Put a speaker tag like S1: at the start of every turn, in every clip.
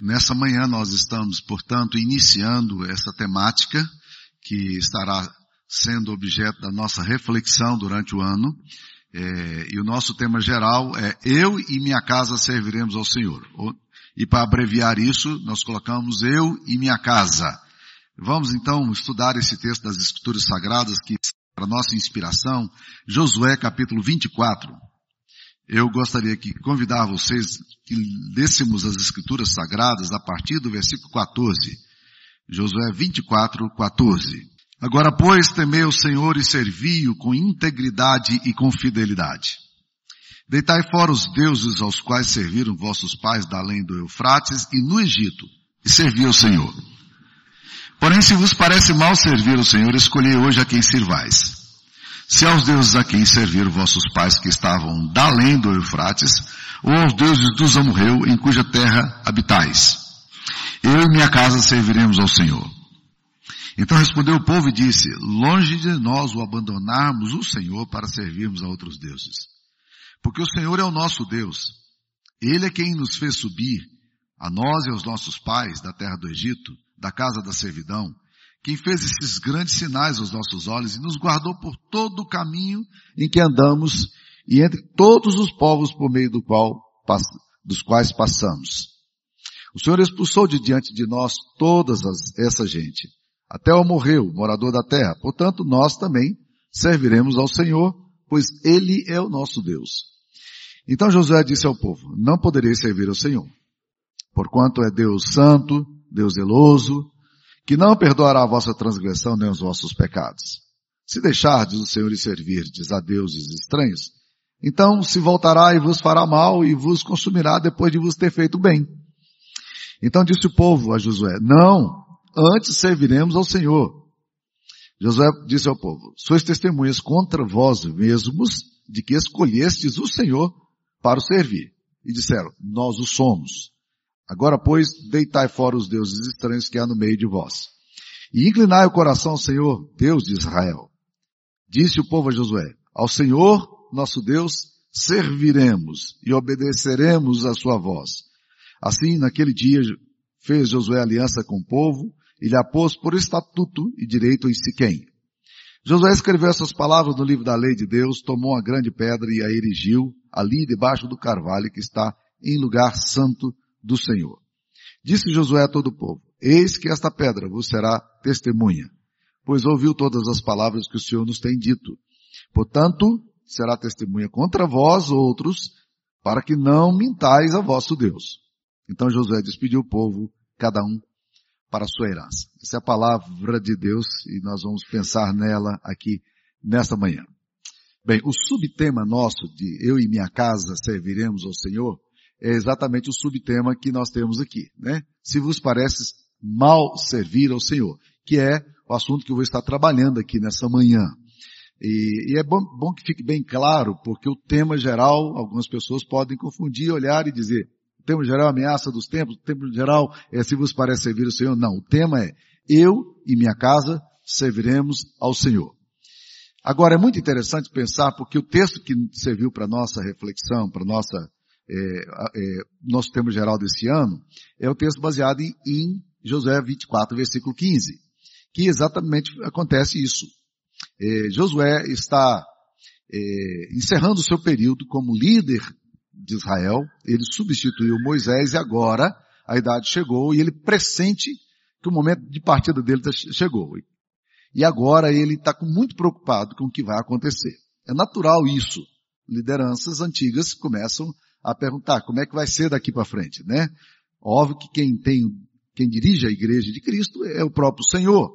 S1: Nessa manhã nós estamos, portanto, iniciando essa temática que estará sendo objeto da nossa reflexão durante o ano. É, e o nosso tema geral é Eu e minha casa serviremos ao Senhor. E para abreviar isso, nós colocamos Eu e minha casa. Vamos então estudar esse texto das Escrituras Sagradas que para nossa inspiração, Josué capítulo 24 eu gostaria de convidar vocês que lêssemos as escrituras sagradas a partir do versículo 14. Josué 24, 14. Agora, pois, temei o Senhor e servi-o com integridade e com fidelidade. Deitai fora os deuses aos quais serviram vossos pais da além do Eufrates e no Egito, e servi ao Senhor. Porém, se vos parece mal servir o Senhor, escolhei hoje a quem sirvais se aos deuses a quem serviram vossos pais que estavam da além do Eufrates, ou aos deuses dos Amorreu, em cuja terra habitais. Eu e minha casa serviremos ao Senhor. Então respondeu o povo e disse, longe de nós o abandonarmos o Senhor para servirmos a outros deuses. Porque o Senhor é o nosso Deus. Ele é quem nos fez subir, a nós e aos nossos pais, da terra do Egito, da casa da servidão, quem fez esses grandes sinais aos nossos olhos e nos guardou por todo o caminho em que andamos e entre todos os povos por meio do qual, dos quais passamos. O Senhor expulsou de diante de nós todas as, essa gente, até o morreu, morador da terra. Portanto, nós também serviremos ao Senhor, pois Ele é o nosso Deus. Então Josué disse ao povo, não podereis servir ao Senhor, porquanto é Deus santo, Deus zeloso, que não perdoará a vossa transgressão nem os vossos pecados. Se deixardes o Senhor e servirdes a deuses estranhos, então se voltará e vos fará mal e vos consumirá depois de vos ter feito bem. Então disse o povo a Josué, não, antes serviremos ao Senhor. Josué disse ao povo, sois testemunhas contra vós mesmos de que escolhestes o Senhor para o servir. E disseram, nós o somos. Agora, pois, deitai fora os deuses estranhos que há no meio de vós. E inclinai o coração ao Senhor, Deus de Israel. Disse o povo a Josué, ao Senhor, nosso Deus, serviremos e obedeceremos a sua voz. Assim, naquele dia, fez Josué aliança com o povo e lhe a pôs por estatuto e direito em Siquém. Josué escreveu essas palavras no livro da lei de Deus, tomou uma grande pedra e a erigiu ali debaixo do carvalho que está em lugar santo do Senhor. Disse Josué a todo o povo, eis que esta pedra vos será testemunha, pois ouviu todas as palavras que o Senhor nos tem dito. Portanto, será testemunha contra vós outros, para que não mintais a vosso Deus. Então Josué despediu o povo, cada um para a sua herança. Essa é a palavra de Deus e nós vamos pensar nela aqui nesta manhã. Bem, o subtema nosso de eu e minha casa serviremos ao Senhor é exatamente o subtema que nós temos aqui, né? Se vos parece mal servir ao Senhor, que é o assunto que eu vou estar trabalhando aqui nessa manhã. E, e é bom, bom, que fique bem claro, porque o tema geral, algumas pessoas podem confundir, olhar e dizer, o tema geral é ameaça dos tempos, o tema geral é se vos parece servir ao Senhor. Não, o tema é, eu e minha casa serviremos ao Senhor. Agora é muito interessante pensar, porque o texto que serviu para nossa reflexão, para nossa é, é, nosso tema geral desse ano, é o texto baseado em, em Josué 24, versículo 15, que exatamente acontece isso. É, Josué está é, encerrando o seu período como líder de Israel, ele substituiu Moisés e agora a idade chegou e ele pressente que o momento de partida dele tá, chegou. E agora ele está muito preocupado com o que vai acontecer. É natural isso. Lideranças antigas começam a perguntar como é que vai ser daqui para frente, né? Óbvio que quem tem, quem dirige a igreja de Cristo é o próprio Senhor.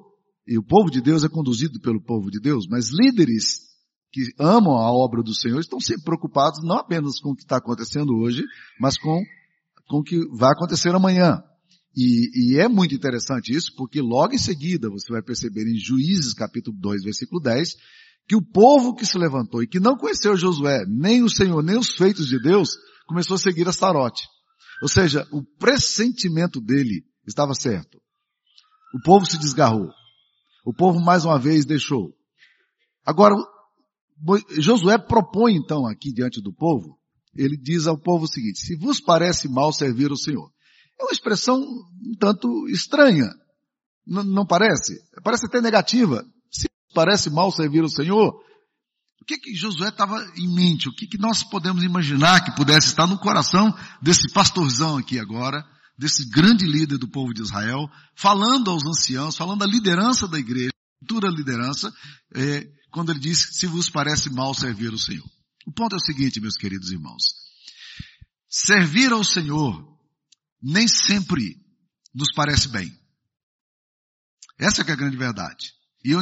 S1: E o povo de Deus é conduzido pelo povo de Deus, mas líderes que amam a obra do Senhor estão sempre preocupados não apenas com o que está acontecendo hoje, mas com, com o que vai acontecer amanhã. E, e, é muito interessante isso, porque logo em seguida você vai perceber em Juízes capítulo 2, versículo 10, que o povo que se levantou e que não conheceu Josué, nem o Senhor, nem os feitos de Deus, começou a seguir Astarote. Ou seja, o pressentimento dele estava certo. O povo se desgarrou. O povo mais uma vez deixou. Agora, Josué propõe então aqui diante do povo, ele diz ao povo o seguinte, se vos parece mal servir o Senhor, É uma expressão um tanto estranha. N não parece? Parece até negativa. Se parece mal servir o Senhor, o que que Josué estava em mente? O que que nós podemos imaginar que pudesse estar no coração desse pastorzão aqui agora, desse grande líder do povo de Israel, falando aos anciãos, falando da liderança da igreja, futura liderança, é, quando ele diz, se vos parece mal servir o Senhor. O ponto é o seguinte, meus queridos irmãos. Servir ao Senhor nem sempre nos parece bem. Essa é, é a grande verdade. E eu,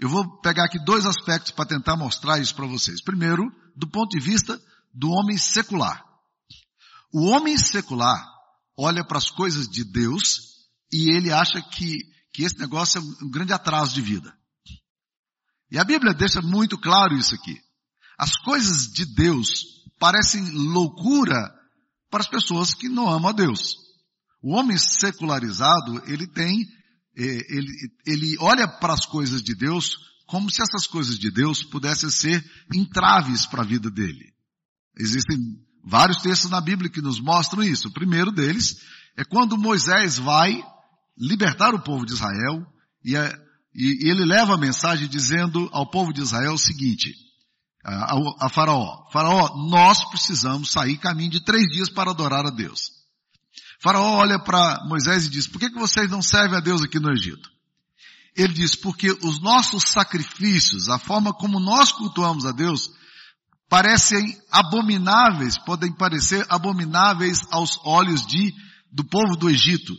S1: eu vou pegar aqui dois aspectos para tentar mostrar isso para vocês. Primeiro, do ponto de vista do homem secular. O homem secular olha para as coisas de Deus e ele acha que, que esse negócio é um grande atraso de vida. E a Bíblia deixa muito claro isso aqui. As coisas de Deus parecem loucura para as pessoas que não amam a Deus. O homem secularizado, ele tem, ele, ele olha para as coisas de Deus como se essas coisas de Deus pudessem ser entraves para a vida dele. Existem vários textos na Bíblia que nos mostram isso. O primeiro deles é quando Moisés vai libertar o povo de Israel e, e, e ele leva a mensagem dizendo ao povo de Israel o seguinte, a, a, a Faraó, Faraó, nós precisamos sair caminho de três dias para adorar a Deus. Faraó olha para Moisés e diz, por que, que vocês não servem a Deus aqui no Egito? Ele diz, porque os nossos sacrifícios, a forma como nós cultuamos a Deus, parecem abomináveis, podem parecer abomináveis aos olhos de, do povo do Egito.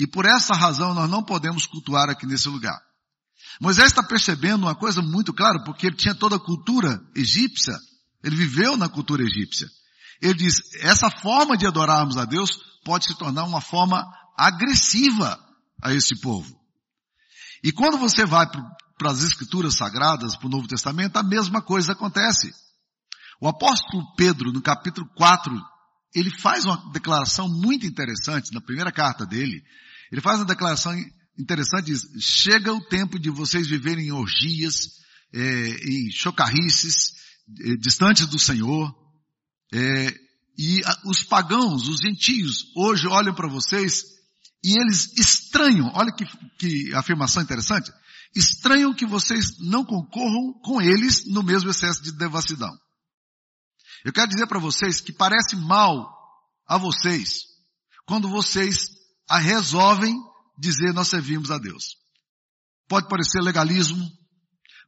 S1: E por essa razão nós não podemos cultuar aqui nesse lugar. Moisés está percebendo uma coisa muito clara, porque ele tinha toda a cultura egípcia, ele viveu na cultura egípcia. Ele diz, essa forma de adorarmos a Deus pode se tornar uma forma agressiva a esse povo. E quando você vai para as escrituras sagradas, para o Novo Testamento, a mesma coisa acontece. O apóstolo Pedro, no capítulo 4, ele faz uma declaração muito interessante, na primeira carta dele, ele faz uma declaração interessante, diz, chega o tempo de vocês viverem em orgias, é, em chocarrices, é, distantes do Senhor, é, e a, os pagãos, os gentios, hoje olham para vocês e eles estranham, olha que, que afirmação interessante, estranham que vocês não concorram com eles no mesmo excesso de devassidão. Eu quero dizer para vocês que parece mal a vocês quando vocês a resolvem dizer nós servimos a Deus. Pode parecer legalismo,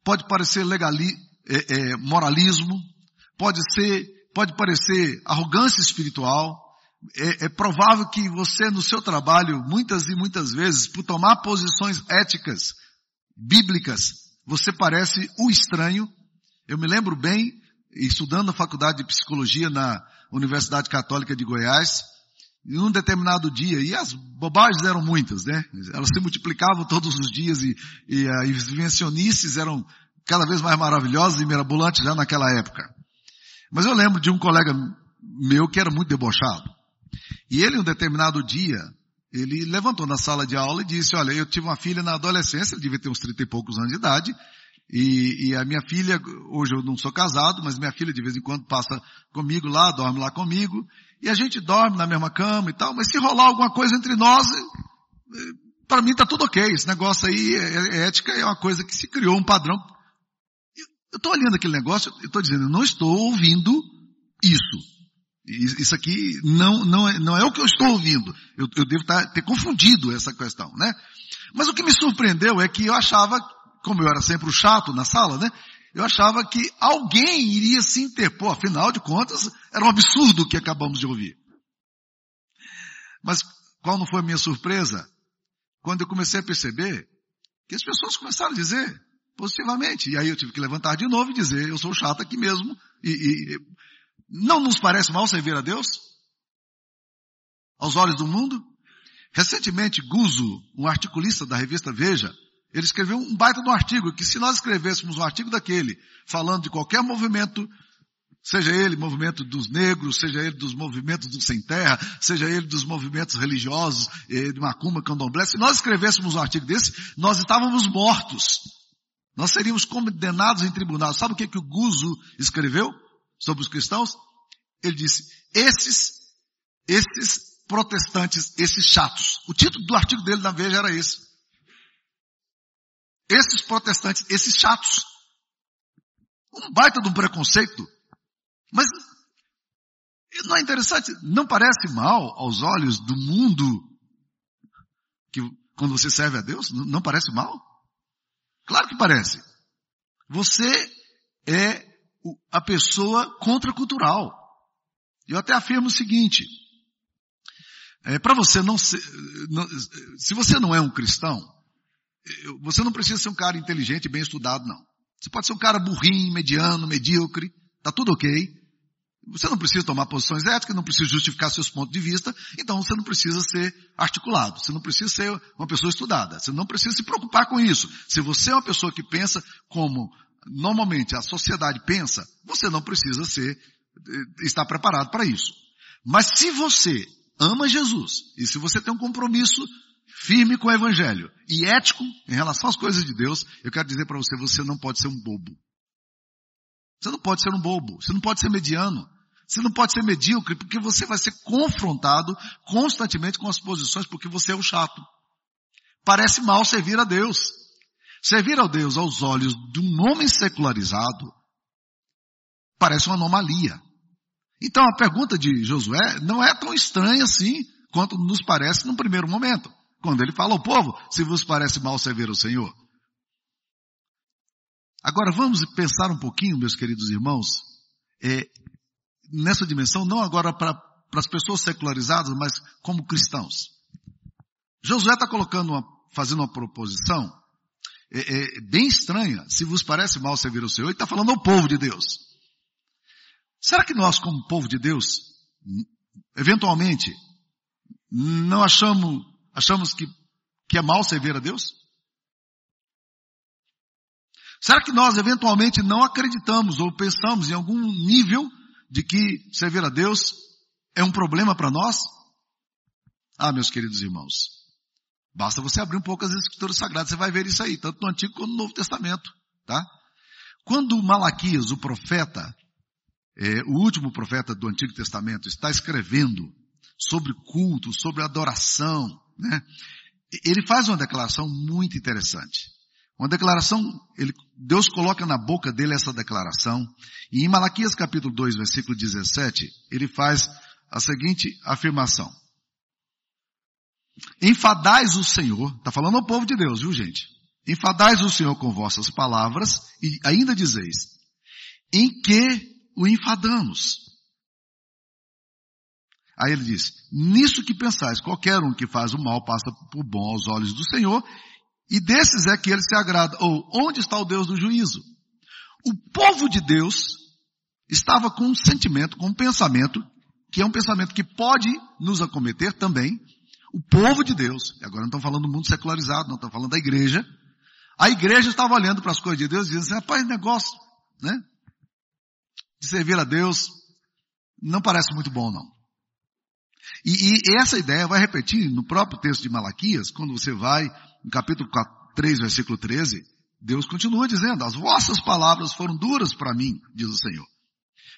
S1: pode parecer legali, é, é, moralismo, pode ser, pode parecer arrogância espiritual. É, é provável que você no seu trabalho, muitas e muitas vezes, por tomar posições éticas, bíblicas, você parece o estranho. Eu me lembro bem, estudando na faculdade de psicologia na Universidade Católica de Goiás, em um determinado dia, e as bobagens eram muitas, né? Elas se multiplicavam todos os dias e, e as invencionices eram cada vez mais maravilhosas e mirabolantes já naquela época. Mas eu lembro de um colega meu que era muito debochado. E ele, um determinado dia, ele levantou na sala de aula e disse, olha, eu tive uma filha na adolescência, devia ter uns trinta e poucos anos de idade, e, e, a minha filha, hoje eu não sou casado, mas minha filha de vez em quando passa comigo lá, dorme lá comigo, e a gente dorme na mesma cama e tal, mas se rolar alguma coisa entre nós, para mim tá tudo ok. Esse negócio aí, é, é, ética é uma coisa que se criou um padrão. Eu estou olhando aquele negócio, eu estou dizendo, eu não estou ouvindo isso. Isso aqui não, não, é, não é o que eu estou ouvindo. Eu, eu devo tá, ter confundido essa questão, né? Mas o que me surpreendeu é que eu achava, como eu era sempre o chato na sala, né? Eu achava que alguém iria se interpor, afinal de contas, era um absurdo o que acabamos de ouvir. Mas qual não foi a minha surpresa? Quando eu comecei a perceber que as pessoas começaram a dizer positivamente. E aí eu tive que levantar de novo e dizer, eu sou chato aqui mesmo. E, e não nos parece mal servir a Deus? Aos olhos do mundo? Recentemente, Guzo, um articulista da revista Veja, ele escreveu um baita de um artigo, que se nós escrevêssemos um artigo daquele, falando de qualquer movimento, seja ele movimento dos negros, seja ele dos movimentos do sem terra, seja ele dos movimentos religiosos, eh, de macumba, candomblé, se nós escrevêssemos um artigo desse, nós estávamos mortos. Nós seríamos condenados em tribunal. Sabe o que, que o Guzo escreveu sobre os cristãos? Ele disse, esses, esses protestantes, esses chatos. O título do artigo dele na Veja era esse. Esses protestantes, esses chatos. Um baita de um preconceito. Mas não é interessante? Não parece mal aos olhos do mundo que quando você serve a Deus? Não parece mal? Claro que parece. Você é a pessoa contracultural. Eu até afirmo o seguinte, é, para você não ser, não, se você não é um cristão, você não precisa ser um cara inteligente e bem estudado, não. Você pode ser um cara burrinho, mediano, medíocre, tá tudo ok. Você não precisa tomar posições éticas, não precisa justificar seus pontos de vista, então você não precisa ser articulado, você não precisa ser uma pessoa estudada, você não precisa se preocupar com isso. Se você é uma pessoa que pensa como normalmente a sociedade pensa, você não precisa ser, eh, estar preparado para isso. Mas se você ama Jesus e se você tem um compromisso firme com o Evangelho e ético em relação às coisas de Deus, eu quero dizer para você, você não pode ser um bobo. Você não pode ser um bobo, você não pode ser mediano, você não pode ser medíocre, porque você vai ser confrontado constantemente com as posições, porque você é o chato. Parece mal servir a Deus. Servir a Deus aos olhos de um homem secularizado parece uma anomalia. Então a pergunta de Josué não é tão estranha assim quanto nos parece no primeiro momento. Quando ele fala ao povo, se vos parece mal servir o Senhor. Agora vamos pensar um pouquinho, meus queridos irmãos, é, nessa dimensão, não agora para as pessoas secularizadas, mas como cristãos. Josué está colocando uma, fazendo uma proposição é, é, bem estranha. Se vos parece mal servir o Senhor, ele está falando ao povo de Deus. Será que nós, como povo de Deus, eventualmente, não achamos, achamos que, que é mal servir a Deus? Será que nós eventualmente não acreditamos ou pensamos em algum nível de que servir a Deus é um problema para nós? Ah, meus queridos irmãos, basta você abrir um pouco as escrituras sagradas, você vai ver isso aí, tanto no Antigo quanto no Novo Testamento, tá? Quando Malaquias, o profeta, é, o último profeta do Antigo Testamento, está escrevendo sobre culto, sobre adoração, né? Ele faz uma declaração muito interessante. Uma declaração, ele, Deus coloca na boca dele essa declaração, e em Malaquias capítulo 2, versículo 17, ele faz a seguinte afirmação. Enfadais o Senhor, está falando ao povo de Deus, viu gente? Enfadais o Senhor com vossas palavras, e ainda dizeis, em que o enfadamos? Aí ele diz, nisso que pensais, qualquer um que faz o mal passa por bom aos olhos do Senhor, e desses é que ele se agrada. Ou, onde está o Deus do juízo? O povo de Deus estava com um sentimento, com um pensamento, que é um pensamento que pode nos acometer também. O povo de Deus, e agora não estamos falando do mundo secularizado, não estamos falando da igreja. A igreja estava olhando para as coisas de Deus e dizendo assim, rapaz, negócio, né? De servir a Deus, não parece muito bom não. E, e, essa ideia vai repetir no próprio texto de Malaquias, quando você vai no capítulo 4, 3, versículo 13, Deus continua dizendo, as vossas palavras foram duras para mim, diz o Senhor.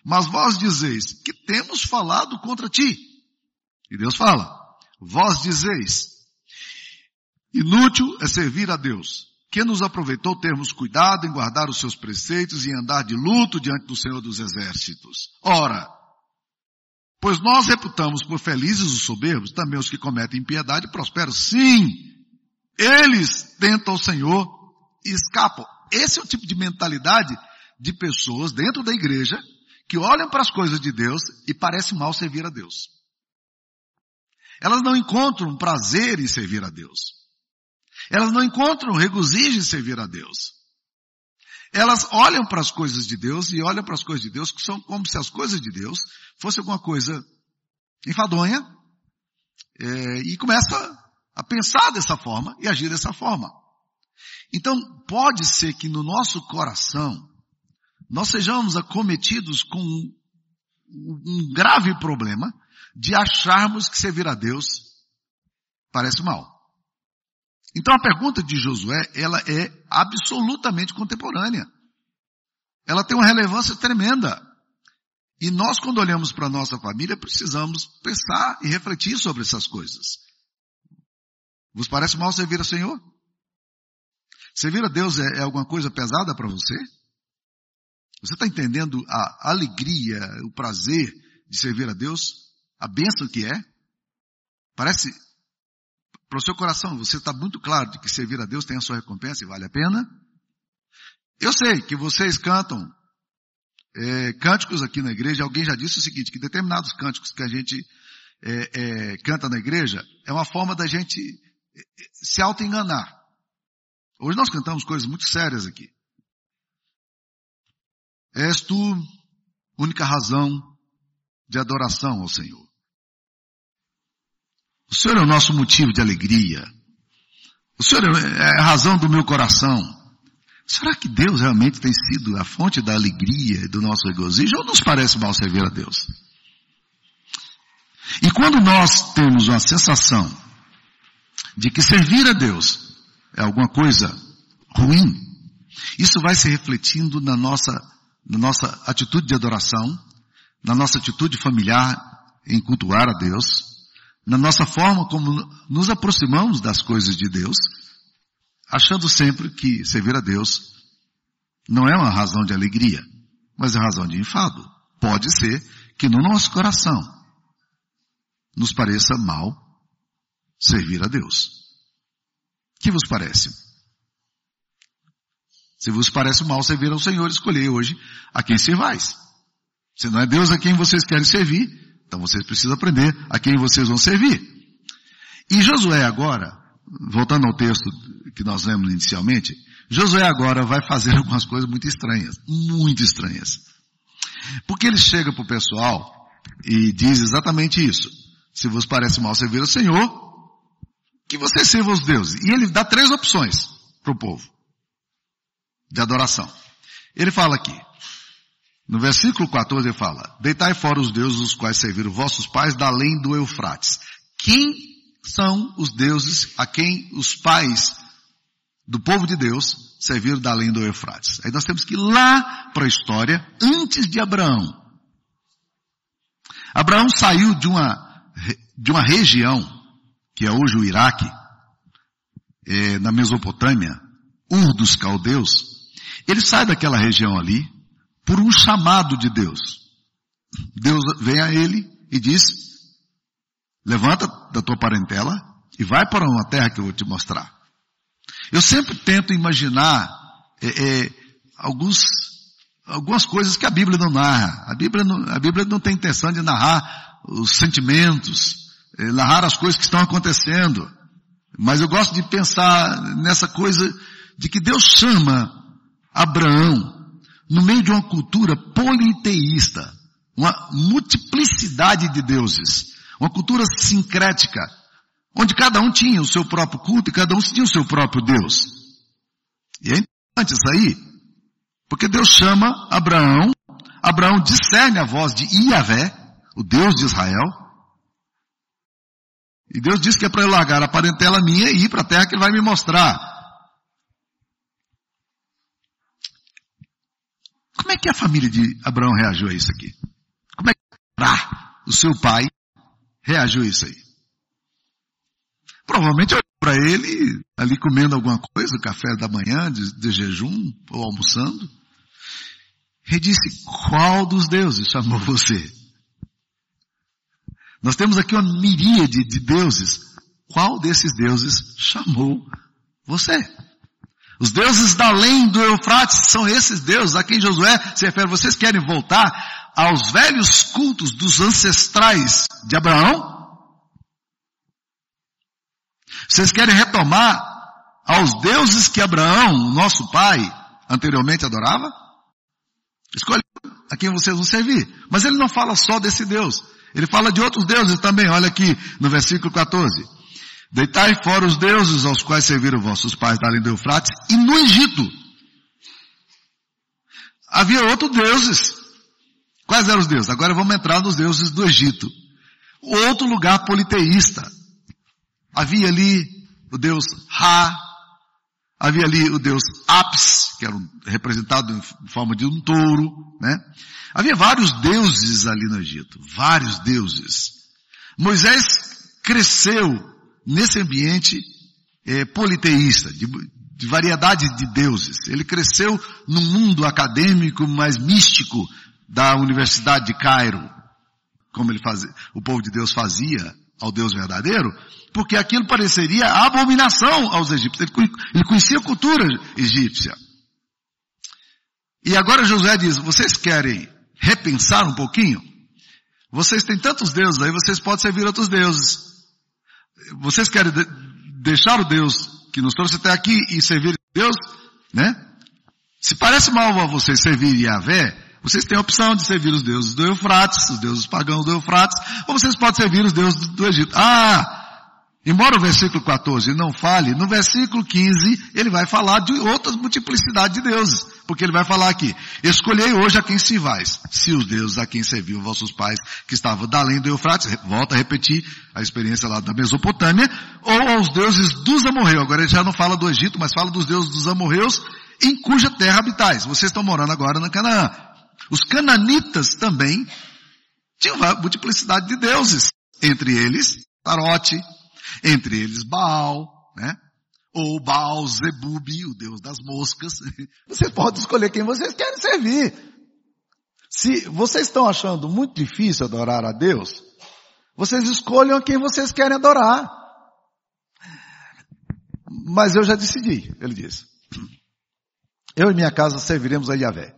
S1: Mas vós dizeis que temos falado contra ti. E Deus fala, vós dizeis, inútil é servir a Deus. Que nos aproveitou termos cuidado em guardar os seus preceitos e andar de luto diante do Senhor dos exércitos. Ora, pois nós reputamos por felizes os soberbos, também os que cometem impiedade prosperam. Sim, eles tentam o Senhor e escapam. Esse é o tipo de mentalidade de pessoas dentro da igreja que olham para as coisas de Deus e parece mal servir a Deus. Elas não encontram prazer em servir a Deus. Elas não encontram regozijo em servir a Deus. Elas olham para as coisas de Deus e olham para as coisas de Deus que são como se as coisas de Deus fossem alguma coisa enfadonha é, e começa a pensar dessa forma e agir dessa forma. Então, pode ser que no nosso coração nós sejamos acometidos com um grave problema de acharmos que servir a Deus parece mal. Então a pergunta de Josué, ela é absolutamente contemporânea. Ela tem uma relevância tremenda. E nós, quando olhamos para nossa família, precisamos pensar e refletir sobre essas coisas. Vos parece mal servir ao Senhor? Servir a Deus é, é alguma coisa pesada para você? Você está entendendo a alegria, o prazer de servir a Deus? A bênção que é? Parece, para o seu coração, você está muito claro de que servir a Deus tem a sua recompensa e vale a pena? Eu sei que vocês cantam é, cânticos aqui na igreja. Alguém já disse o seguinte, que determinados cânticos que a gente é, é, canta na igreja é uma forma da gente se auto-enganar. Hoje nós cantamos coisas muito sérias aqui. És tu única razão de adoração ao Senhor. O Senhor é o nosso motivo de alegria. O Senhor é a razão do meu coração. Será que Deus realmente tem sido a fonte da alegria e do nosso regozijo ou nos parece mal servir a Deus? E quando nós temos uma sensação de que servir a Deus é alguma coisa ruim, isso vai se refletindo na nossa, na nossa atitude de adoração, na nossa atitude familiar em cultuar a Deus, na nossa forma como nos aproximamos das coisas de Deus, achando sempre que servir a Deus não é uma razão de alegria, mas é razão de enfado. Pode ser que no nosso coração nos pareça mal servir a Deus. Que vos parece? Se vos parece mal servir ao Senhor, escolhei hoje a quem servais. Se não é Deus a quem vocês querem servir, então vocês precisam aprender a quem vocês vão servir. E Josué agora, voltando ao texto que nós lemos inicialmente, Josué agora vai fazer algumas coisas muito estranhas, muito estranhas. Porque ele chega para o pessoal e diz exatamente isso. Se vos parece mal servir ao Senhor, que vocês sirvam os deuses. E ele dá três opções para o povo de adoração. Ele fala aqui, no versículo 14 ele fala, deitai fora os deuses os quais serviram vossos pais da além do Eufrates. Quem são os deuses a quem os pais do povo de Deus serviram da além do Eufrates? Aí nós temos que ir lá para a história antes de Abraão. Abraão saiu de uma, de uma região, que é hoje o Iraque, é, na Mesopotâmia, Ur dos Caldeus, ele sai daquela região ali por um chamado de Deus. Deus vem a ele e diz, levanta da tua parentela e vai para uma terra que eu vou te mostrar. Eu sempre tento imaginar é, é, alguns, algumas coisas que a Bíblia não narra. A Bíblia não, a Bíblia não tem intenção de narrar os sentimentos, narrar as coisas que estão acontecendo. Mas eu gosto de pensar nessa coisa de que Deus chama Abraão, no meio de uma cultura politeísta, uma multiplicidade de deuses, uma cultura sincrética, onde cada um tinha o seu próprio culto e cada um tinha o seu próprio Deus. E é importante isso aí, porque Deus chama Abraão, Abraão discerne a voz de Iavé, o Deus de Israel, e Deus diz que é para eu largar a parentela minha e ir para a terra que ele vai me mostrar. Como é que a família de Abraão reagiu a isso aqui? Como é que o seu pai reagiu a isso aí? Provavelmente olhou para ele ali comendo alguma coisa, café da manhã, de, de jejum, ou almoçando, e disse, qual dos deuses chamou você? Nós temos aqui uma miríade de deuses. Qual desses deuses chamou você? Os deuses da além do Eufrates são esses deuses a quem Josué se refere. Vocês querem voltar aos velhos cultos dos ancestrais de Abraão? Vocês querem retomar aos deuses que Abraão, nosso pai, anteriormente adorava? Escolhe a quem vocês vão servir. Mas ele não fala só desse Deus. Ele fala de outros deuses também. Olha aqui no versículo 14. Deitai fora os deuses aos quais serviram vossos pais da além do Eufrates e no Egito. Havia outros deuses. Quais eram os deuses? Agora vamos entrar nos deuses do Egito. Outro lugar politeísta. Havia ali o deus Ra, Havia ali o deus Apis, que era representado em forma de um touro, né? Havia vários deuses ali no Egito, vários deuses. Moisés cresceu nesse ambiente é, politeísta, de, de variedade de deuses. Ele cresceu num mundo acadêmico mais místico da Universidade de Cairo, como ele fazia, o povo de Deus fazia ao Deus verdadeiro, porque aquilo pareceria abominação aos egípcios. Ele conhecia a cultura egípcia. E agora Josué diz, vocês querem repensar um pouquinho? Vocês têm tantos deuses aí, vocês podem servir outros deuses. Vocês querem de deixar o Deus que nos trouxe até aqui e servir Deus, né? Se parece mal a vocês servir Yahvé, vocês têm a opção de servir os deuses do Eufrates, os deuses pagãos do Eufrates, ou vocês podem servir os deuses do Egito. Ah, Embora o versículo 14 não fale, no versículo 15 ele vai falar de outras multiplicidade de deuses. Porque ele vai falar aqui, escolhei hoje a quem se vais, se os deuses a quem serviam vossos pais, que estavam da além do Eufrates, volta a repetir a experiência lá da Mesopotâmia, ou aos deuses dos amorreus. Agora ele já não fala do Egito, mas fala dos deuses dos amorreus, em cuja terra habitais. Vocês estão morando agora na Canaã. Os cananitas também tinham multiplicidade de deuses. Entre eles, Tarote, entre eles Baal, né? Ou Baal Zebubi, o deus das moscas. Vocês podem escolher quem vocês querem servir. Se vocês estão achando muito difícil adorar a Deus, vocês escolham quem vocês querem adorar. Mas eu já decidi, ele disse. Eu e minha casa serviremos a Yahvé.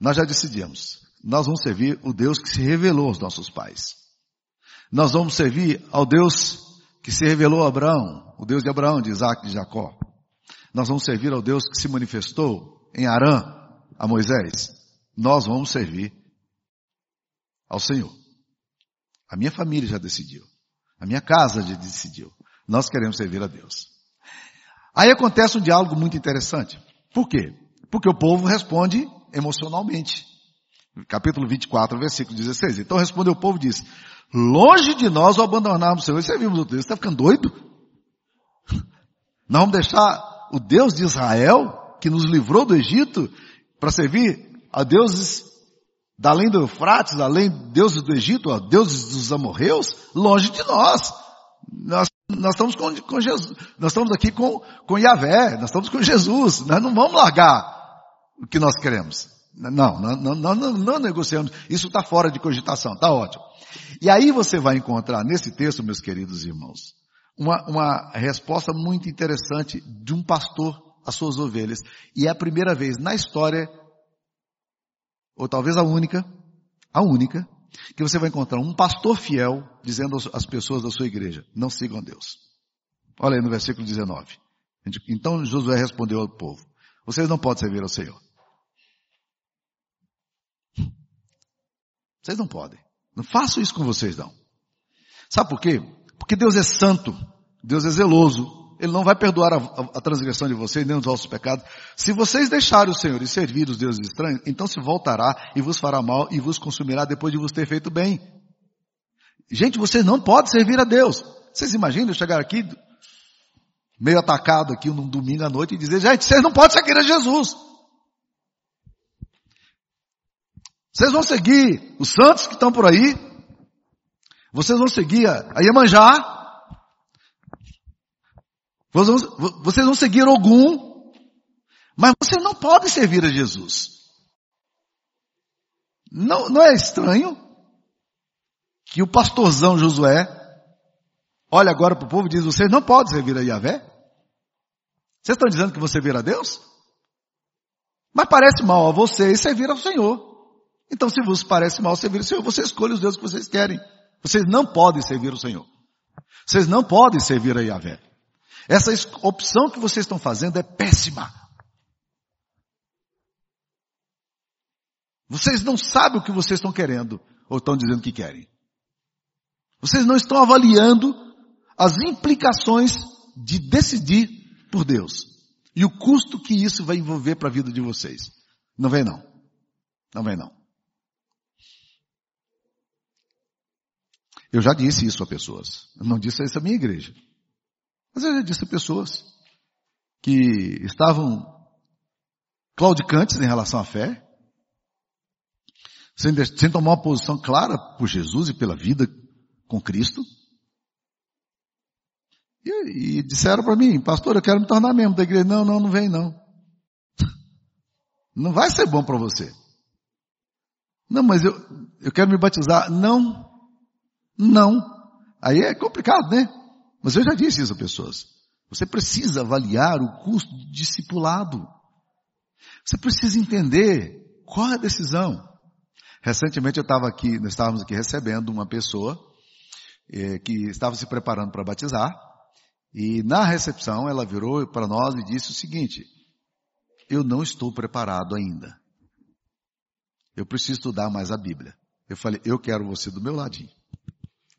S1: Nós já decidimos. Nós vamos servir o Deus que se revelou aos nossos pais. Nós vamos servir ao Deus que se revelou a Abraão, o Deus de Abraão, de Isaac de Jacó. Nós vamos servir ao Deus que se manifestou em Arã, a Moisés. Nós vamos servir ao Senhor. A minha família já decidiu. A minha casa já decidiu. Nós queremos servir a Deus. Aí acontece um diálogo muito interessante. Por quê? Porque o povo responde emocionalmente. Capítulo 24, versículo 16. Então respondeu o povo e disse, Longe de nós o abandonarmos o Senhor. Você viu o Deus? Está ficando doido? Nós vamos deixar o Deus de Israel, que nos livrou do Egito, para servir a deuses da além do Eufrates, além de deuses do Egito, a deuses dos amorreus, longe de nós. Nós, nós estamos com, com, Jesus, nós estamos aqui com, com Yahvé, nós estamos com Jesus, nós não vamos largar o que nós queremos. Não, não, não, não, não negociamos. Isso está fora de cogitação, está ótimo. E aí você vai encontrar nesse texto, meus queridos irmãos, uma, uma resposta muito interessante de um pastor às suas ovelhas. E é a primeira vez na história, ou talvez a única, a única, que você vai encontrar um pastor fiel dizendo às pessoas da sua igreja, não sigam Deus. Olha aí no versículo 19. Então Josué respondeu ao povo, vocês não podem servir ao Senhor. Vocês não podem. Não faço isso com vocês não. Sabe por quê? Porque Deus é santo, Deus é zeloso, Ele não vai perdoar a, a, a transgressão de vocês, nem os vossos pecados. Se vocês deixarem o Senhor e servir os deuses estranhos, então se voltará e vos fará mal e vos consumirá depois de vos ter feito bem. Gente, vocês não podem servir a Deus. Vocês imaginam eu chegar aqui, meio atacado aqui num domingo à noite e dizer, gente, vocês não podem seguir a Jesus. Vocês vão seguir os santos que estão por aí. Vocês vão seguir a Iemanjá. Vocês vão seguir algum. Mas vocês não podem servir a Jesus. Não, não é estranho que o pastorzão Josué olha agora para o povo e diz, vocês não podem servir a Yahvé? Vocês estão dizendo que você servir a Deus? Mas parece mal a vocês servir ao Senhor. Então, se vos parece mal servir o Senhor, você escolhe os deuses que vocês querem. Vocês não podem servir o Senhor. Vocês não podem servir a Yahvé. Essa opção que vocês estão fazendo é péssima. Vocês não sabem o que vocês estão querendo ou estão dizendo que querem. Vocês não estão avaliando as implicações de decidir por Deus e o custo que isso vai envolver para a vida de vocês. Não vem não. Não vem não. Eu já disse isso a pessoas. Eu não disse isso à minha igreja. Mas eu já disse a pessoas. que estavam claudicantes em relação à fé, sem, sem tomar uma posição clara por Jesus e pela vida com Cristo. E, e disseram para mim, pastor, eu quero me tornar membro da igreja. Não, não, não vem não. Não vai ser bom para você. Não, mas eu, eu quero me batizar. Não, não. Aí é complicado, né? Mas eu já disse isso a pessoas. Você precisa avaliar o custo discipulado. Você precisa entender qual é a decisão. Recentemente eu estava aqui, nós estávamos aqui recebendo uma pessoa eh, que estava se preparando para batizar e na recepção ela virou para nós e disse o seguinte: eu não estou preparado ainda. Eu preciso estudar mais a Bíblia. Eu falei, eu quero você do meu ladinho.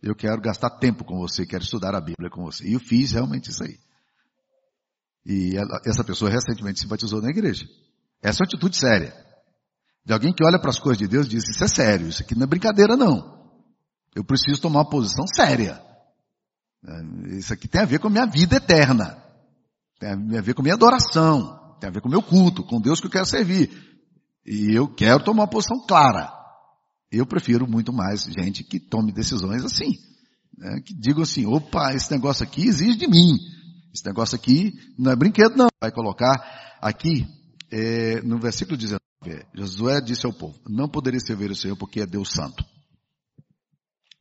S1: Eu quero gastar tempo com você, quero estudar a Bíblia com você. E eu fiz realmente isso aí. E ela, essa pessoa recentemente se batizou na igreja. Essa é uma atitude séria. De alguém que olha para as coisas de Deus e diz, isso é sério, isso aqui não é brincadeira não. Eu preciso tomar uma posição séria. É, isso aqui tem a ver com a minha vida eterna. Tem a ver com a minha adoração. Tem a ver com o meu culto, com Deus que eu quero servir. E eu quero tomar uma posição clara. Eu prefiro muito mais gente que tome decisões assim. Né? Que digam assim, opa, esse negócio aqui exige de mim. Esse negócio aqui não é brinquedo não. Vai colocar aqui, é, no versículo 19, Josué disse ao povo, não poderia servir o Senhor porque é Deus santo.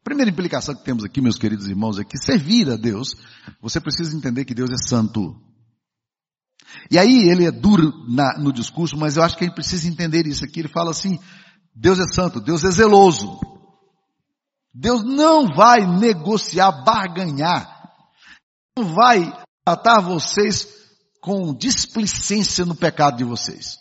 S1: Primeira implicação que temos aqui, meus queridos irmãos, é que servir a Deus, você precisa entender que Deus é santo. E aí ele é duro na, no discurso, mas eu acho que a gente precisa entender isso aqui. Ele fala assim, Deus é santo, Deus é zeloso. Deus não vai negociar, barganhar. Não vai tratar vocês com displicência no pecado de vocês.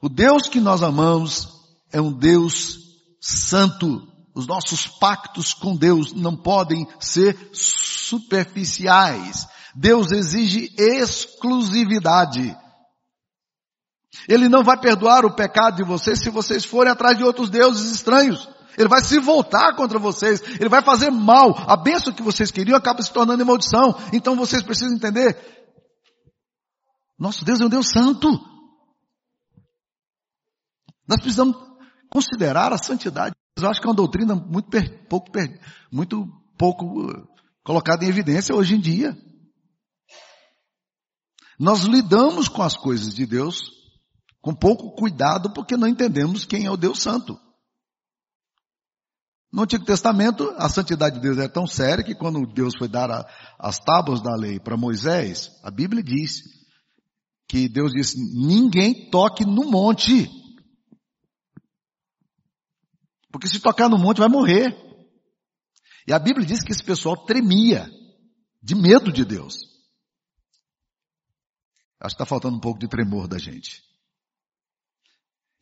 S1: O Deus que nós amamos é um Deus santo. Os nossos pactos com Deus não podem ser superficiais. Deus exige exclusividade. Ele não vai perdoar o pecado de vocês se vocês forem atrás de outros deuses estranhos. Ele vai se voltar contra vocês. Ele vai fazer mal. A bênção que vocês queriam acaba se tornando em maldição. Então vocês precisam entender. Nosso Deus é um Deus santo. Nós precisamos considerar a santidade. Eu acho que é uma doutrina muito pouco, muito pouco uh, colocada em evidência hoje em dia. Nós lidamos com as coisas de Deus com pouco cuidado porque não entendemos quem é o Deus Santo. No Antigo Testamento, a santidade de Deus é tão séria que quando Deus foi dar a, as tábuas da lei para Moisés, a Bíblia diz que Deus disse, ninguém toque no monte. Porque se tocar no monte vai morrer. E a Bíblia diz que esse pessoal tremia de medo de Deus. Acho que está faltando um pouco de tremor da gente.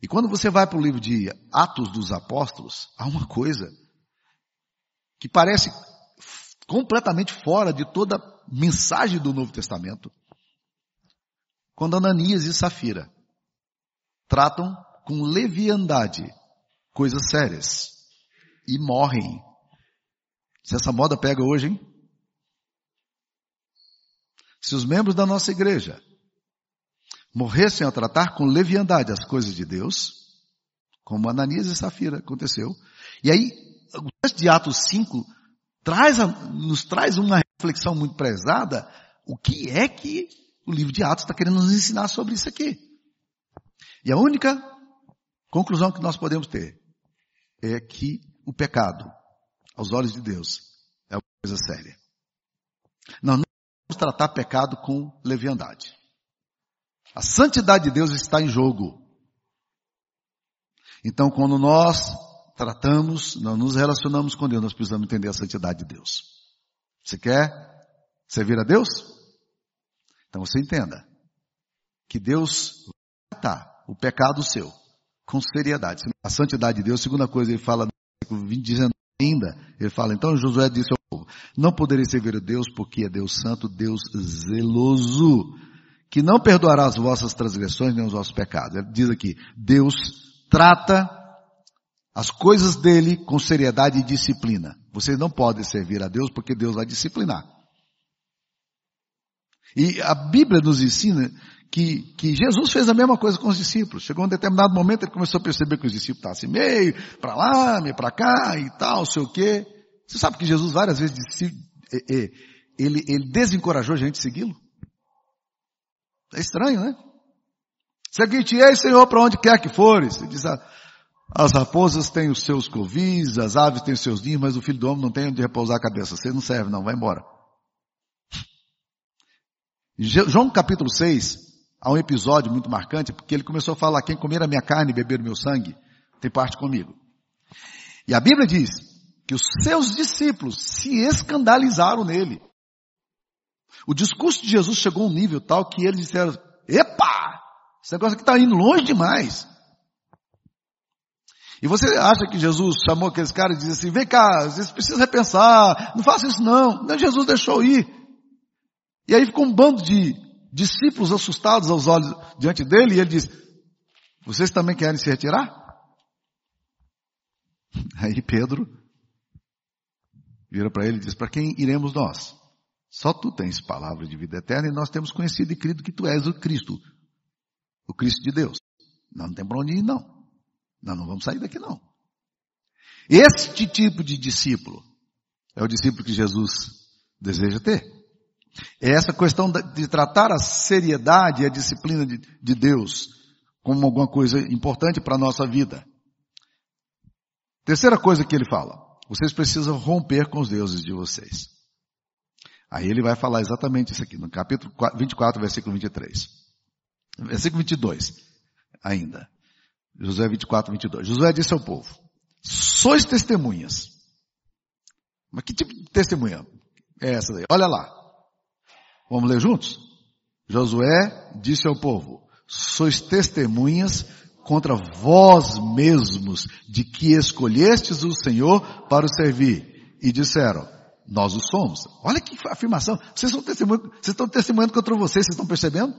S1: E quando você vai para o livro de Atos dos Apóstolos, há uma coisa que parece completamente fora de toda mensagem do Novo Testamento. Quando Ananias e Safira tratam com leviandade coisas sérias e morrem. Se essa moda pega hoje, hein? Se os membros da nossa igreja morressem a tratar com leviandade as coisas de Deus, como Ananias e Safira aconteceu. E aí, o texto de Atos 5 traz, nos traz uma reflexão muito prezada, o que é que o livro de Atos está querendo nos ensinar sobre isso aqui. E a única conclusão que nós podemos ter é que o pecado, aos olhos de Deus, é uma coisa séria. Nós não vamos tratar pecado com leviandade. A santidade de Deus está em jogo. Então, quando nós tratamos, nós nos relacionamos com Deus, nós precisamos entender a santidade de Deus. Você quer servir a Deus? Então você entenda que Deus tratar o pecado seu com seriedade. A santidade de Deus, segunda coisa, ele fala no versículo 20, dizendo ainda, ele fala, então Josué disse ao povo, não poderia servir a Deus porque é Deus santo, Deus zeloso que não perdoará as vossas transgressões nem os vossos pecados. Ele diz aqui, Deus trata as coisas dele com seriedade e disciplina. Vocês não podem servir a Deus porque Deus vai disciplinar. E a Bíblia nos ensina que, que Jesus fez a mesma coisa com os discípulos. Chegou um determinado momento, ele começou a perceber que os discípulos estavam assim, meio, para lá, meio para cá e tal, sei o quê. Você sabe que Jesus várias vezes disse, ele, ele desencorajou a gente a segui-lo? É estranho, né? Seguir-te-ei, Senhor, para onde quer que fores. Diz, ah, as raposas têm os seus covis, as aves têm os seus ninhos, mas o filho do homem não tem onde repousar a cabeça. Você não serve, não, vai embora. João capítulo 6, há um episódio muito marcante, porque ele começou a falar, quem comer a minha carne e beber o meu sangue, tem parte comigo. E a Bíblia diz que os seus discípulos se escandalizaram nele. O discurso de Jesus chegou a um nível tal que eles disseram, epa, esse negócio aqui está indo longe demais. E você acha que Jesus chamou aqueles caras e disse assim, vem cá, vocês precisam repensar, não faça isso não. Não, Jesus deixou ir. E aí ficou um bando de discípulos assustados aos olhos diante dele, e ele diz, vocês também querem se retirar? Aí Pedro vira para ele e diz, para quem iremos nós? Só tu tens palavra de vida eterna e nós temos conhecido e crido que tu és o Cristo, o Cristo de Deus. Nós não temos para onde ir não. Nós não vamos sair daqui não. Este tipo de discípulo é o discípulo que Jesus deseja ter. É essa questão de tratar a seriedade e a disciplina de, de Deus como alguma coisa importante para a nossa vida. Terceira coisa que ele fala, vocês precisam romper com os deuses de vocês. Aí ele vai falar exatamente isso aqui, no capítulo 24, versículo 23. Versículo 22, ainda. Josué 24, 22. Josué disse ao povo, sois testemunhas. Mas que tipo de testemunha é essa daí? Olha lá. Vamos ler juntos? Josué disse ao povo, sois testemunhas contra vós mesmos de que escolhestes o Senhor para o servir. E disseram, nós o somos. Olha que afirmação. Vocês estão testemunhando, vocês estão testemunhando contra vocês, vocês estão percebendo?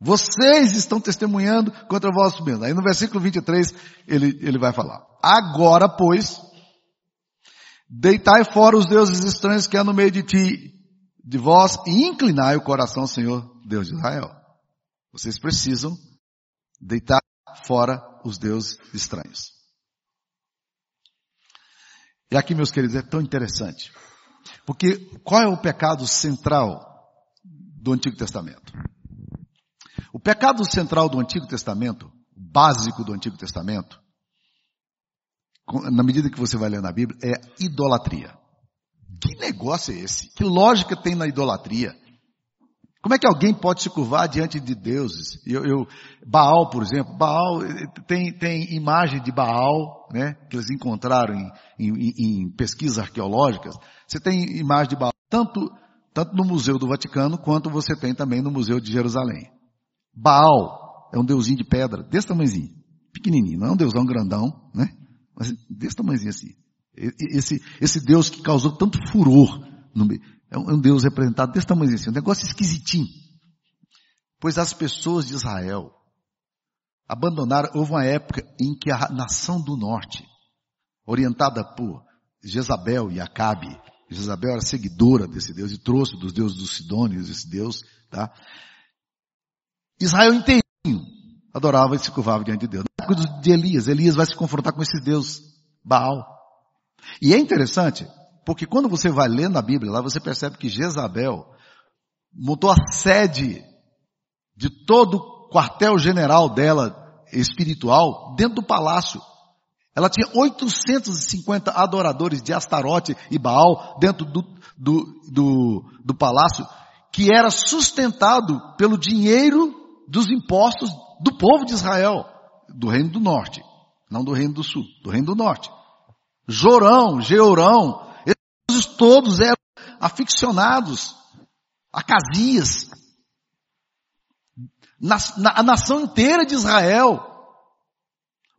S1: Vocês estão testemunhando contra vós mesmos. Aí no versículo 23 ele, ele vai falar. Agora, pois, deitai fora os deuses estranhos que há no meio de ti, de vós, e inclinai o coração ao Senhor, Deus de Israel. Vocês precisam deitar fora os deuses estranhos. E aqui, meus queridos, é tão interessante. Porque qual é o pecado central do Antigo Testamento? O pecado central do Antigo Testamento, básico do Antigo Testamento, na medida que você vai ler na Bíblia, é idolatria. Que negócio é esse? Que lógica tem na idolatria? Como é que alguém pode se curvar diante de deuses? Eu, eu, Baal, por exemplo, Baal eh, tem, tem imagem de Baal, né, que eles encontraram em, em, em pesquisas arqueológicas. Você tem imagem de Baal tanto, tanto no Museu do Vaticano quanto você tem também no Museu de Jerusalém. Baal é um deusinho de pedra, desse tamanhozinho, pequenininho, não é um deusão grandão, né? Mas desse tamanhozinho assim. Esse, esse Deus que causou tanto furor no meio, é um, é um Deus representado desse tamanhozinho assim, um negócio esquisitinho. Pois as pessoas de Israel abandonaram, houve uma época em que a nação do norte, orientada por Jezabel e Acabe, Jezabel era seguidora desse Deus e trouxe dos deuses dos Sidônios esse Deus, tá? Israel inteirinho adorava e se curvava diante de Deus. Na época de Elias, Elias vai se confrontar com esses deuses, Baal. E é interessante, porque quando você vai lendo a Bíblia lá, você percebe que Jezabel montou a sede de todo o quartel-general dela espiritual dentro do palácio. Ela tinha 850 adoradores de Astarote e Baal dentro do, do, do, do palácio, que era sustentado pelo dinheiro dos impostos do povo de Israel, do reino do norte, não do reino do sul, do reino do norte. Jorão, Georão, todos eram aficionados a Casias. Na, na, a nação inteira de Israel.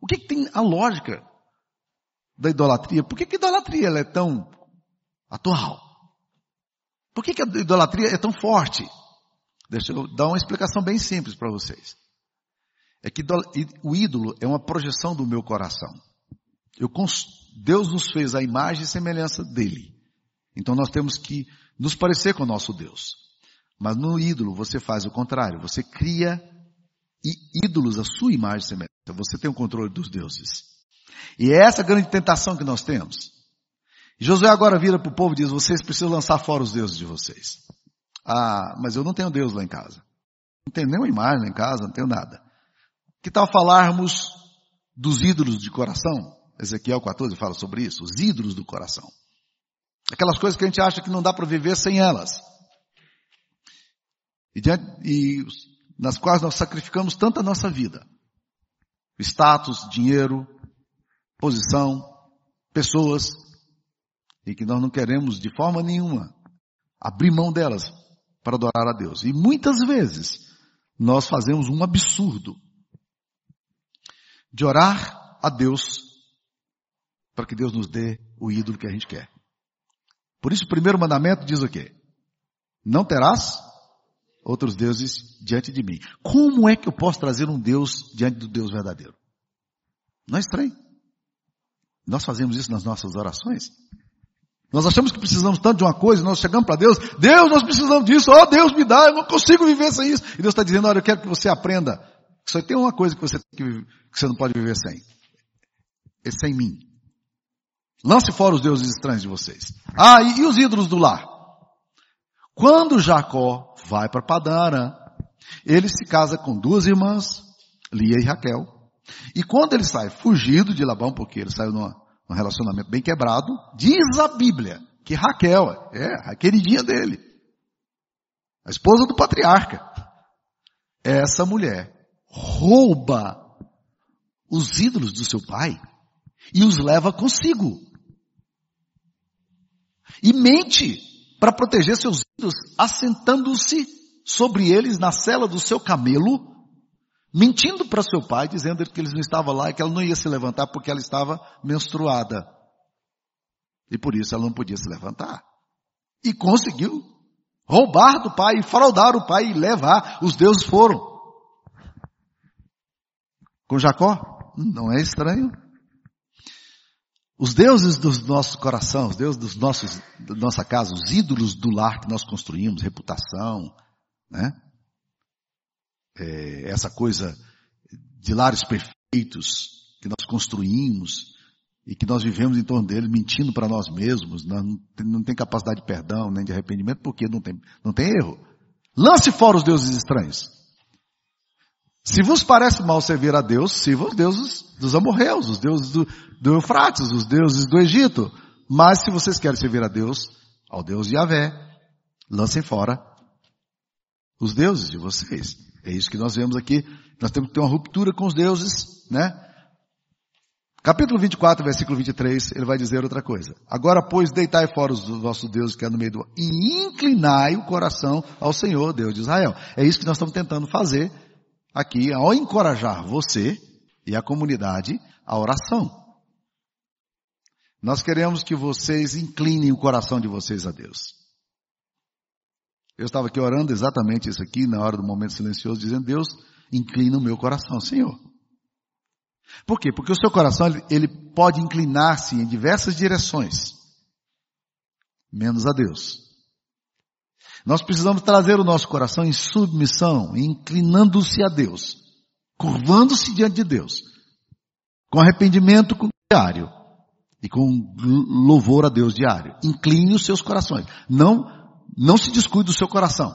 S1: O que, que, tem a lógica da idolatria? Por que, que a idolatria é tão atual? Por que, que a idolatria é tão forte? Deixa eu dar uma explicação bem simples para vocês. É que o ídolo é uma projeção do meu coração. Eu, Deus nos fez a imagem e semelhança dele. Então nós temos que nos parecer com o nosso Deus. Mas no ídolo você faz o contrário. Você cria ídolos à sua imagem semelhança. Você tem o controle dos deuses. E é essa grande tentação que nós temos. Josué agora vira para o povo e diz, vocês precisam lançar fora os deuses de vocês. Ah, mas eu não tenho Deus lá em casa. Não tenho nenhuma imagem lá em casa, não tenho nada. Que tal falarmos dos ídolos de coração? Ezequiel 14 fala sobre isso, os ídolos do coração. Aquelas coisas que a gente acha que não dá para viver sem elas. E, diante, e nas quais nós sacrificamos tanta nossa vida. Status, dinheiro, posição, pessoas, e que nós não queremos de forma nenhuma abrir mão delas para adorar a Deus. E muitas vezes nós fazemos um absurdo de orar a Deus para que Deus nos dê o ídolo que a gente quer. Por isso o primeiro mandamento diz o quê? Não terás outros deuses diante de mim. Como é que eu posso trazer um Deus diante do Deus verdadeiro? Não é estranho? Nós fazemos isso nas nossas orações. Nós achamos que precisamos tanto de uma coisa, nós chegamos para Deus, Deus, nós precisamos disso, oh Deus me dá, eu não consigo viver sem isso. E Deus está dizendo, olha, eu quero que você aprenda, só tem uma coisa que você, que, que você não pode viver sem. É sem mim. Lance fora os deuses estranhos de vocês. Ah, e, e os ídolos do lar? Quando Jacó vai para Padana, ele se casa com duas irmãs, Lia e Raquel. E quando ele sai fugido de Labão, porque ele saiu numa, um relacionamento bem quebrado, diz a Bíblia que Raquel é a queridinha dele, a esposa do patriarca. Essa mulher rouba os ídolos do seu pai e os leva consigo. E mente para proteger seus ídolos, assentando-se sobre eles na cela do seu camelo, mentindo para seu pai, dizendo que ele não estava lá e que ela não ia se levantar porque ela estava menstruada. E por isso ela não podia se levantar. E conseguiu roubar do pai, fraudar o pai e levar. Os deuses foram. Com Jacó? Não é estranho. Os deuses do nosso coração, os deuses dos nossos, da nossa casa, os ídolos do lar que nós construímos, reputação, né? é, essa coisa de lares perfeitos que nós construímos e que nós vivemos em torno dele, mentindo para nós mesmos, não, não tem capacidade de perdão nem de arrependimento, porque não tem, não tem erro. Lance fora os deuses estranhos. Se vos parece mal servir a Deus, sirva os deuses dos amorreus, os deuses do, do Eufrates, os deuses do Egito. Mas se vocês querem servir a Deus, ao Deus de Yahvé, lancem fora os deuses de vocês. É isso que nós vemos aqui. Nós temos que ter uma ruptura com os deuses, né? Capítulo 24, versículo 23, ele vai dizer outra coisa. Agora, pois, deitai fora os vossos deuses que é no meio do... E inclinai o coração ao Senhor, Deus de Israel. É isso que nós estamos tentando fazer aqui, ao encorajar você e a comunidade à oração. Nós queremos que vocês inclinem o coração de vocês a Deus. Eu estava aqui orando exatamente isso aqui, na hora do momento silencioso, dizendo, Deus, inclina o meu coração, Senhor. Por quê? Porque o seu coração, ele, pode inclinar-se em diversas direções, menos a Deus. Nós precisamos trazer o nosso coração em submissão, inclinando-se a Deus, curvando-se diante de Deus, com arrependimento diário e com louvor a Deus diário. Incline os seus corações. Não não se descuide do seu coração.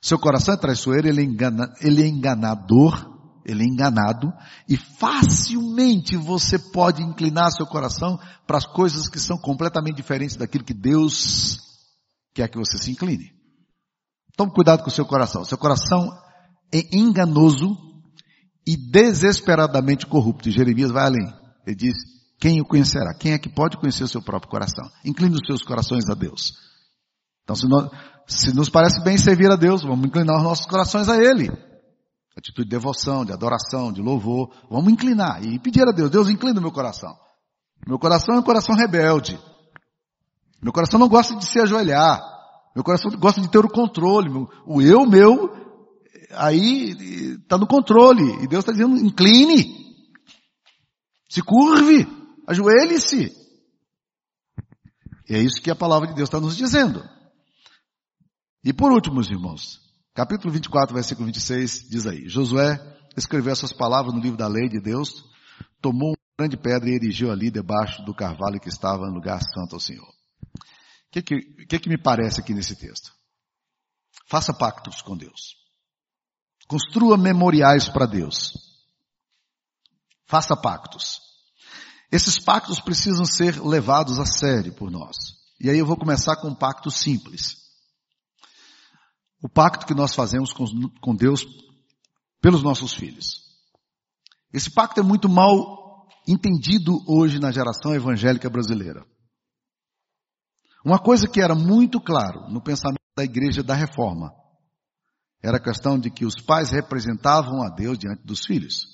S1: Seu coração é traiçoeiro, ele é, engana, ele é enganador, ele é enganado, e facilmente você pode inclinar seu coração para as coisas que são completamente diferentes daquilo que Deus quer que você se incline. Tome cuidado com o seu coração. Seu coração é enganoso e desesperadamente corrupto. E Jeremias vai além. Ele diz, quem o conhecerá? Quem é que pode conhecer o seu próprio coração? Incline os seus corações a Deus. Então, se, nós, se nos parece bem servir a Deus, vamos inclinar os nossos corações a Ele. Atitude de devoção, de adoração, de louvor. Vamos inclinar e pedir a Deus, Deus inclina o meu coração. Meu coração é um coração rebelde. Meu coração não gosta de se ajoelhar. Meu coração gosta de ter o controle. O eu meu, aí está no controle. E Deus está dizendo, incline. Se curve. Ajoelhe-se. É isso que a palavra de Deus está nos dizendo. E por último, irmãos, capítulo 24, versículo 26, diz aí, Josué escreveu essas palavras no livro da lei de Deus, tomou uma grande pedra e erigiu ali debaixo do carvalho que estava no lugar santo ao Senhor. Que, que, que me parece aqui nesse texto? Faça pactos com Deus. Construa memoriais para Deus. Faça pactos. Esses pactos precisam ser levados a sério por nós. E aí eu vou começar com um pacto simples. O pacto que nós fazemos com, com Deus pelos nossos filhos. Esse pacto é muito mal entendido hoje na geração evangélica brasileira. Uma coisa que era muito claro no pensamento da igreja da reforma era a questão de que os pais representavam a Deus diante dos filhos.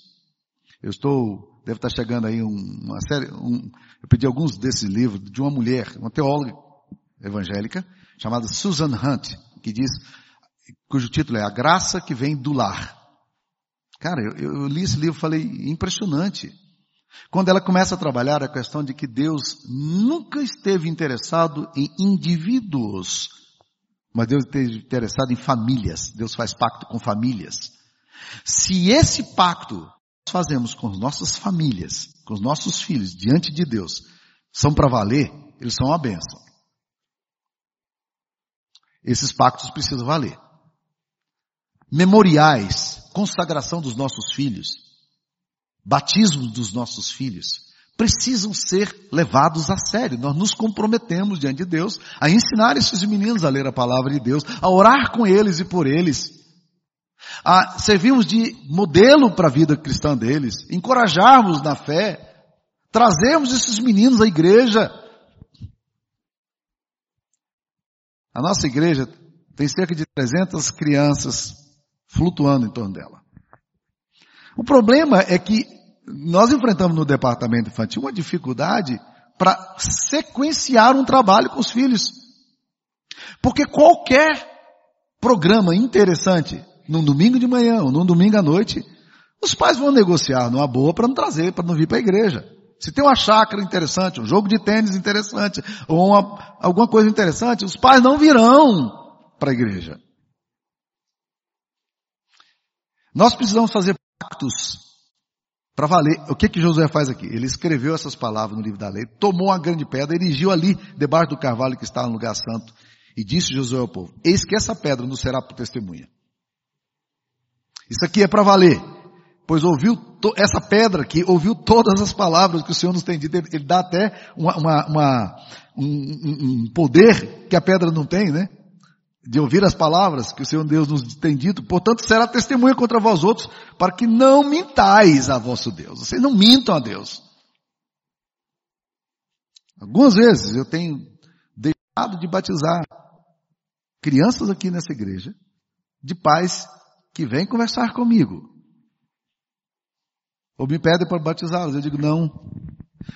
S1: Eu estou, deve estar chegando aí uma série, um, eu pedi alguns desses livros de uma mulher, uma teóloga evangélica, chamada Susan Hunt, que diz, cujo título é A Graça que Vem do Lar. Cara, eu, eu li esse livro e falei, impressionante. Quando ela começa a trabalhar a questão de que Deus nunca esteve interessado em indivíduos, mas Deus esteve interessado em famílias. Deus faz pacto com famílias. Se esse pacto nós fazemos com as nossas famílias, com os nossos filhos, diante de Deus, são para valer, eles são uma bênção. Esses pactos precisam valer. Memoriais, consagração dos nossos filhos, batismo dos nossos filhos, precisam ser levados a sério. Nós nos comprometemos diante de Deus a ensinar esses meninos a ler a palavra de Deus, a orar com eles e por eles, a servirmos de modelo para a vida cristã deles, encorajarmos na fé, trazermos esses meninos à igreja. A nossa igreja tem cerca de 300 crianças flutuando em torno dela. O problema é que nós enfrentamos no departamento infantil uma dificuldade para sequenciar um trabalho com os filhos. Porque qualquer programa interessante, num domingo de manhã ou num domingo à noite, os pais vão negociar numa boa para não trazer, para não vir para a igreja. Se tem uma chácara interessante, um jogo de tênis interessante, ou uma, alguma coisa interessante, os pais não virão para a igreja. Nós precisamos fazer pactos para valer. O que que Josué faz aqui? Ele escreveu essas palavras no livro da lei, tomou uma grande pedra, erigiu ali, debaixo do carvalho que está no lugar santo, e disse Josué ao povo, eis que essa pedra nos será por testemunha. Isso aqui é para valer. Pois ouviu essa pedra que ouviu todas as palavras que o Senhor nos tem dito. Ele, ele dá até uma, uma, uma, um, um poder que a pedra não tem, né? De ouvir as palavras que o Senhor Deus nos tem dito, portanto será testemunha contra vós outros, para que não mintais a vosso Deus. Vocês não mintam a Deus. Algumas vezes eu tenho deixado de batizar crianças aqui nessa igreja, de pais que vêm conversar comigo. Ou me pedem para batizá-los. Eu digo, não.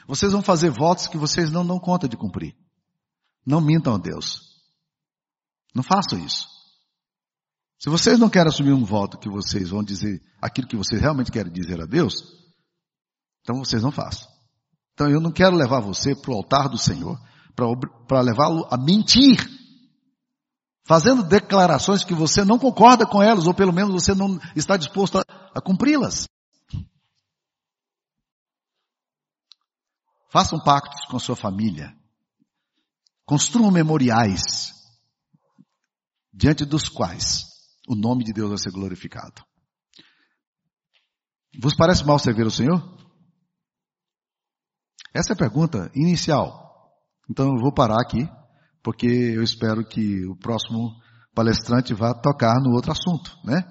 S1: Vocês vão fazer votos que vocês não dão conta de cumprir. Não mintam a Deus. Não façam isso. Se vocês não querem assumir um voto que vocês vão dizer aquilo que vocês realmente querem dizer a Deus, então vocês não façam. Então eu não quero levar você para o altar do Senhor para levá-lo a mentir, fazendo declarações que você não concorda com elas, ou pelo menos você não está disposto a, a cumpri-las. Façam pactos com sua família. Construam memoriais diante dos quais o nome de Deus vai ser glorificado. Vos parece mal servir o Senhor? Essa é a pergunta inicial. Então eu vou parar aqui, porque eu espero que o próximo palestrante vá tocar no outro assunto, né?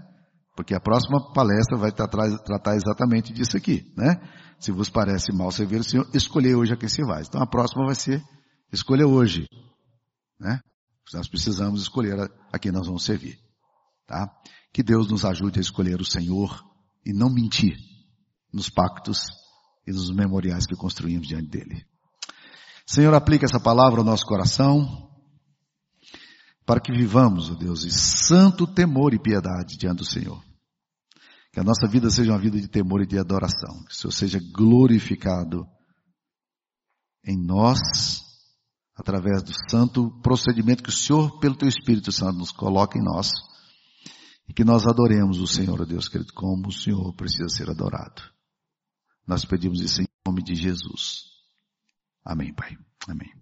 S1: Porque a próxima palestra vai tratar, tratar exatamente disso aqui, né? Se vos parece mal servir o Senhor, escolher hoje a quem se vai. Então a próxima vai ser escolha hoje, né? Nós precisamos escolher a, quem nós vamos servir. Tá? Que Deus nos ajude a escolher o Senhor e não mentir nos pactos e nos memoriais que construímos diante dele. Senhor, aplica essa palavra ao nosso coração para que vivamos, ó Deus, em santo temor e piedade diante do Senhor. Que a nossa vida seja uma vida de temor e de adoração. Que o Senhor seja glorificado em nós através do santo procedimento que o Senhor, pelo teu Espírito Santo, nos coloca em nós, e que nós adoremos o Senhor, Deus querido, como o Senhor precisa ser adorado. Nós pedimos isso em nome de Jesus. Amém, Pai. Amém.